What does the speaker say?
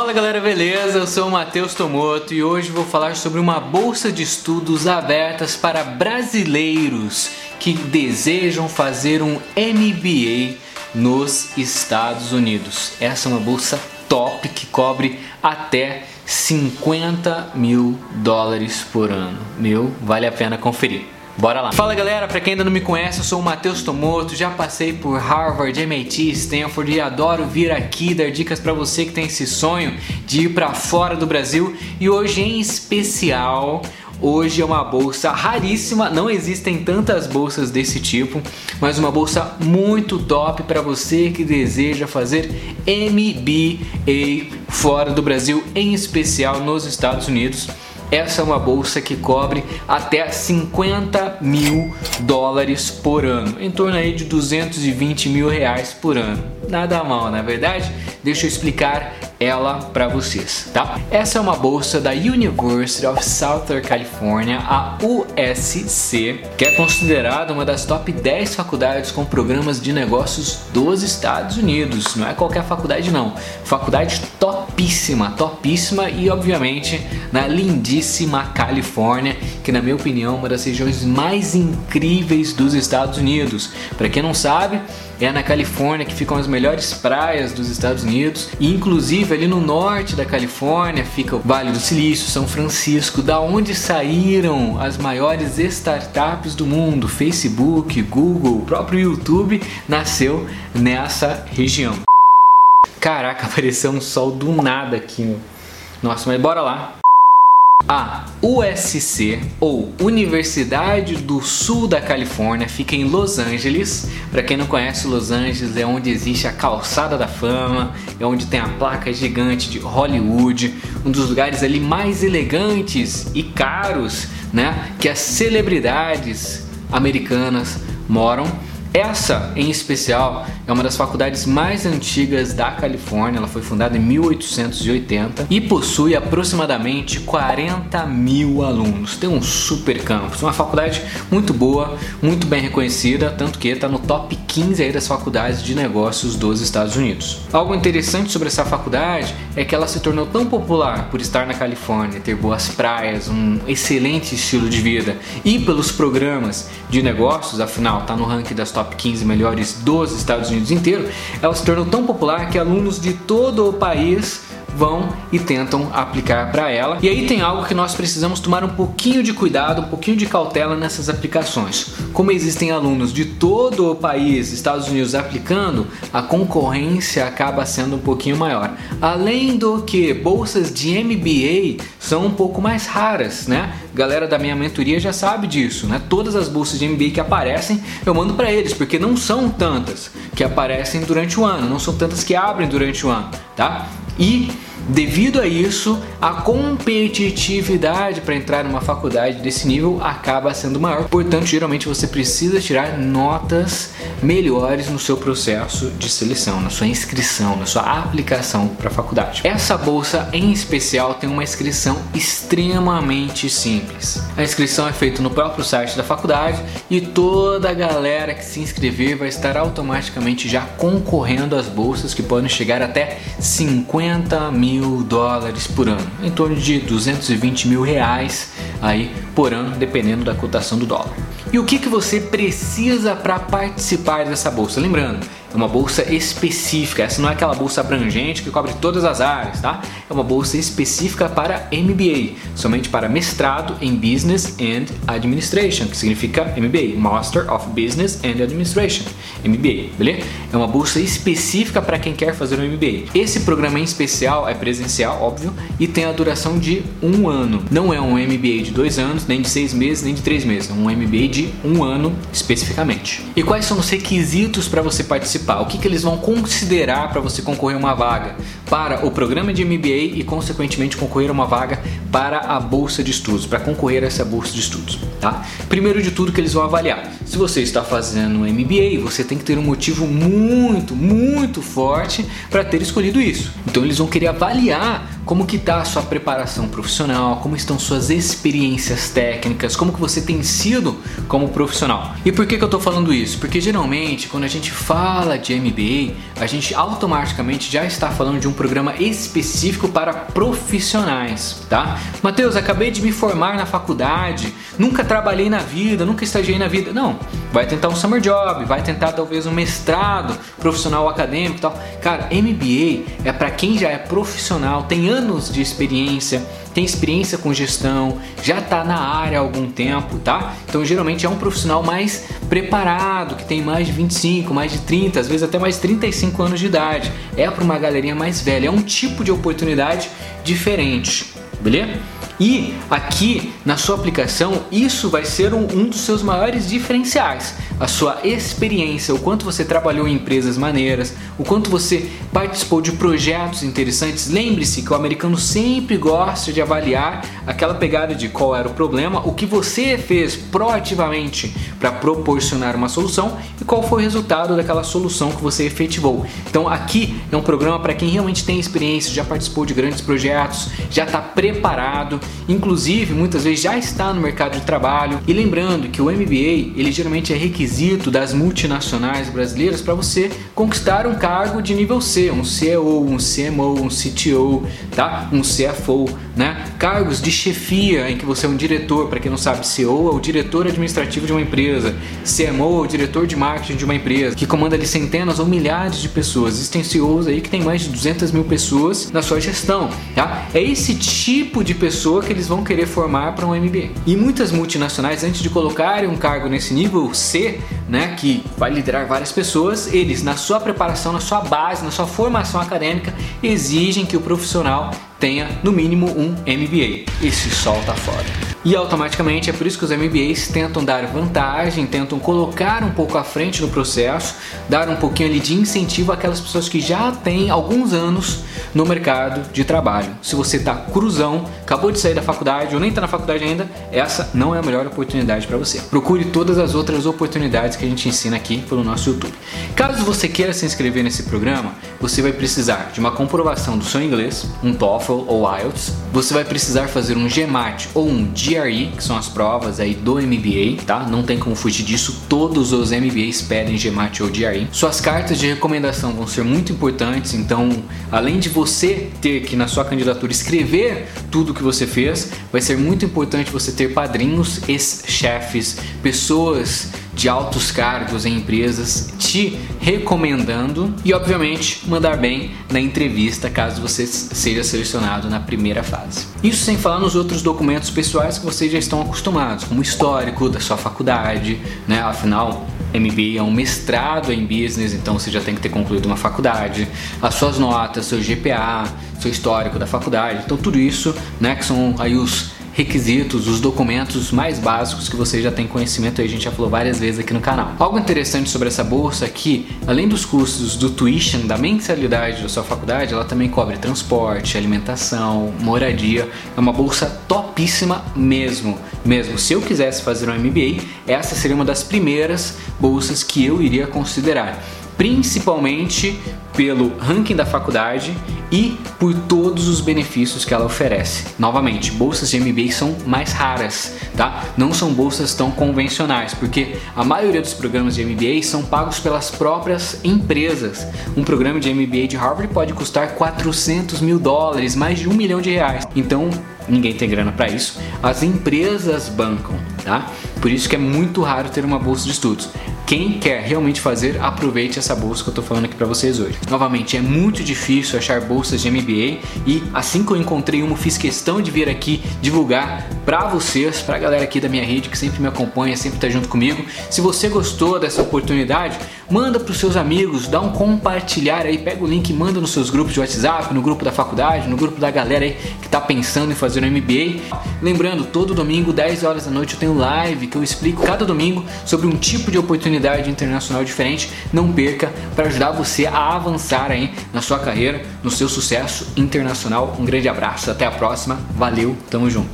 Fala galera, beleza? Eu sou o Matheus Tomoto e hoje vou falar sobre uma bolsa de estudos abertas para brasileiros que desejam fazer um MBA nos Estados Unidos. Essa é uma bolsa top que cobre até 50 mil dólares por ano. Meu, vale a pena conferir. Bora lá. Fala galera, para quem ainda não me conhece, eu sou o Matheus Tomoto, já passei por Harvard, MIT, Stanford e adoro vir aqui dar dicas para você que tem esse sonho de ir para fora do Brasil e hoje em especial Hoje é uma bolsa raríssima, não existem tantas bolsas desse tipo, mas uma bolsa muito top para você que deseja fazer MBA fora do Brasil, em especial nos Estados Unidos. Essa é uma bolsa que cobre até 50 mil dólares por ano, em torno aí de 220 mil reais por ano. Nada mal, na é verdade? Deixa eu explicar ela para vocês, tá? Essa é uma bolsa da University of Southern California, a USC, que é considerada uma das top 10 faculdades com programas de negócios dos Estados Unidos. Não é qualquer faculdade não, faculdade topíssima, topíssima e obviamente na lindíssima Califórnia, que na minha opinião é uma das regiões mais incríveis dos Estados Unidos. Para quem não sabe, é na Califórnia que ficam as melhores praias dos Estados Unidos e inclusive ali no norte da Califórnia fica o Vale do Silício, São Francisco, da onde saíram as maiores startups do mundo, Facebook, Google, o próprio YouTube nasceu nessa região. Caraca, apareceu um sol do nada aqui. Nossa, mas bora lá. A USC, ou Universidade do Sul da Califórnia, fica em Los Angeles. Para quem não conhece, Los Angeles é onde existe a Calçada da Fama, é onde tem a placa gigante de Hollywood, um dos lugares ali mais elegantes e caros, né, que as celebridades americanas moram. Essa, em especial, é uma das faculdades mais antigas da Califórnia. Ela foi fundada em 1880 e possui aproximadamente 40 mil alunos. Tem um super campus, uma faculdade muito boa, muito bem reconhecida, tanto que está no top 15 aí das faculdades de negócios dos Estados Unidos. Algo interessante sobre essa faculdade é que ela se tornou tão popular por estar na Califórnia, ter boas praias, um excelente estilo de vida e pelos programas de negócios, afinal, está no ranking das top top 15 melhores dos Estados Unidos inteiro, ela se tornou tão popular que alunos de todo o país vão e tentam aplicar para ela. E aí tem algo que nós precisamos tomar um pouquinho de cuidado, um pouquinho de cautela nessas aplicações. Como existem alunos de todo o país, Estados Unidos, aplicando, a concorrência acaba sendo um pouquinho maior. Além do que bolsas de MBA são um pouco mais raras, né? Galera da minha mentoria já sabe disso, né? Todas as bolsas de MBA que aparecem, eu mando para eles, porque não são tantas que aparecem durante o ano, não são tantas que abrem durante o ano, tá? E devido a isso, a competitividade para entrar numa faculdade desse nível acaba sendo maior. Portanto, geralmente você precisa tirar notas melhores no seu processo de seleção, na sua inscrição, na sua aplicação para a faculdade. Essa bolsa em especial tem uma inscrição extremamente simples. A inscrição é feita no próprio site da faculdade e toda a galera que se inscrever vai estar automaticamente já concorrendo às bolsas que podem chegar até 50 50 mil dólares por ano, em torno de 220 mil reais aí por ano, dependendo da cotação do dólar. E o que, que você precisa para participar dessa bolsa? Lembrando, é uma bolsa específica, essa não é aquela bolsa abrangente que cobre todas as áreas, tá? É uma bolsa específica para MBA, somente para mestrado em Business and Administration, que significa MBA, Master of Business and Administration, MBA, beleza? É uma bolsa específica para quem quer fazer um MBA. Esse programa em especial é presencial, óbvio, e tem a duração de um ano. Não é um MBA de dois anos, nem de seis meses, nem de três meses, é um MBA de um ano especificamente. E quais são os requisitos para você participar? O que, que eles vão considerar para você concorrer a uma vaga para o programa de MBA e, consequentemente, concorrer a uma vaga para a bolsa de estudos, para concorrer a essa bolsa de estudos. Tá? Primeiro de tudo que eles vão avaliar, se você está fazendo um MBA, você tem que ter um motivo muito, muito forte para ter escolhido isso. Então eles vão querer avaliar como que está a sua preparação profissional, como estão suas experiências técnicas, como que você tem sido como profissional. E por que, que eu estou falando isso? Porque geralmente quando a gente fala de MBA, a gente automaticamente já está falando de um programa específico para profissionais, tá? Mateus, acabei de me formar na faculdade, nunca trabalhei na vida, nunca estagiei na vida. Não, vai tentar um summer job, vai tentar talvez um mestrado profissional acadêmico e tal. Cara, MBA é para quem já é profissional, tem anos de experiência, tem experiência com gestão, já está na área há algum tempo, tá? Então geralmente é um profissional mais preparado, que tem mais de 25, mais de 30, às vezes até mais de 35 anos de idade. É para uma galerinha mais velha, é um tipo de oportunidade diferente, beleza? E aqui na sua aplicação, isso vai ser um, um, dos seus maiores diferenciais. A sua experiência, o quanto você trabalhou em empresas maneiras, o quanto você participou de projetos interessantes. Lembre-se que o americano sempre gosta de avaliar aquela pegada de qual era o problema, o que você fez proativamente para proporcionar uma solução e qual foi o resultado daquela solução que você efetivou. Então aqui é um programa para quem realmente tem experiência, já participou de grandes projetos, já está preparado inclusive muitas vezes já está no mercado de trabalho. E lembrando que o MBA, ele geralmente é requisito das multinacionais brasileiras para você conquistar um cargo de nível C, um CEO, um CMO, um CTO, tá? Um CFO, né? Cargos de chefia em que você é um diretor, para quem não sabe, CEO é o diretor administrativo de uma empresa, CMO é o diretor de marketing de uma empresa, que comanda ali centenas ou milhares de pessoas. Existem CEOs aí que tem mais de 200 mil pessoas na sua gestão, tá? É esse tipo de pessoa que eles vão querer formar para um MBA. E muitas multinacionais, antes de colocarem um cargo nesse nível C, né, que vai liderar várias pessoas, eles, na sua preparação, na sua base, na sua formação acadêmica, exigem que o profissional tenha no mínimo um MBA. Esse sol tá fora. E automaticamente é por isso que os MBAs tentam dar vantagem, tentam colocar um pouco à frente no processo, dar um pouquinho ali de incentivo àquelas pessoas que já têm alguns anos no mercado de trabalho. Se você está cruzão, acabou de sair da faculdade ou nem está na faculdade ainda, essa não é a melhor oportunidade para você. Procure todas as outras oportunidades que a gente ensina aqui pelo nosso YouTube. Caso você queira se inscrever nesse programa, você vai precisar de uma comprovação do seu inglês, um TOEFL ou IELTS. Você vai precisar fazer um GMAT ou um GRE, que são as provas aí do MBA, tá? Não tem como fugir disso. Todos os MBAs pedem GMAT ou GRE. Suas cartas de recomendação vão ser muito importantes, então, além de você ter que na sua candidatura escrever tudo que você fez, vai ser muito importante você ter padrinhos, ex-chefes, pessoas de altos cargos em empresas te recomendando e, obviamente, mandar bem na entrevista caso você seja selecionado na primeira fase. Isso sem falar nos outros documentos pessoais que vocês já estão acostumados, como o histórico da sua faculdade, né? Afinal, MBA é um mestrado em business, então você já tem que ter concluído uma faculdade, as suas notas, seu GPA, seu histórico da faculdade, então tudo isso, né, que são aí os requisitos, os documentos mais básicos que você já tem conhecimento a gente já falou várias vezes aqui no canal. Algo interessante sobre essa bolsa é que, além dos custos do tuition, da mensalidade da sua faculdade, ela também cobre transporte, alimentação, moradia. É uma bolsa topíssima mesmo. Mesmo se eu quisesse fazer um MBA, essa seria uma das primeiras bolsas que eu iria considerar principalmente pelo ranking da faculdade e por todos os benefícios que ela oferece. Novamente, bolsas de MBA são mais raras, tá? Não são bolsas tão convencionais, porque a maioria dos programas de MBA são pagos pelas próprias empresas. Um programa de MBA de Harvard pode custar 400 mil dólares, mais de um milhão de reais. Então, ninguém tem grana para isso. As empresas bancam, tá? Por isso que é muito raro ter uma bolsa de estudos. Quem quer realmente fazer, aproveite essa bolsa que eu tô falando aqui para vocês hoje. Novamente, é muito difícil achar bolsas de MBA e assim que eu encontrei uma, fiz questão de vir aqui divulgar para vocês, para a galera aqui da minha rede que sempre me acompanha, sempre tá junto comigo. Se você gostou dessa oportunidade, manda para os seus amigos, dá um compartilhar aí, pega o link e manda nos seus grupos de WhatsApp, no grupo da faculdade, no grupo da galera aí que tá pensando em fazer um MBA. Lembrando, todo domingo, 10 horas da noite, eu tenho live que eu explico cada domingo sobre um tipo de oportunidade oportunidade internacional diferente, não perca para ajudar você a avançar aí na sua carreira, no seu sucesso internacional. Um grande abraço, até a próxima, valeu, tamo junto.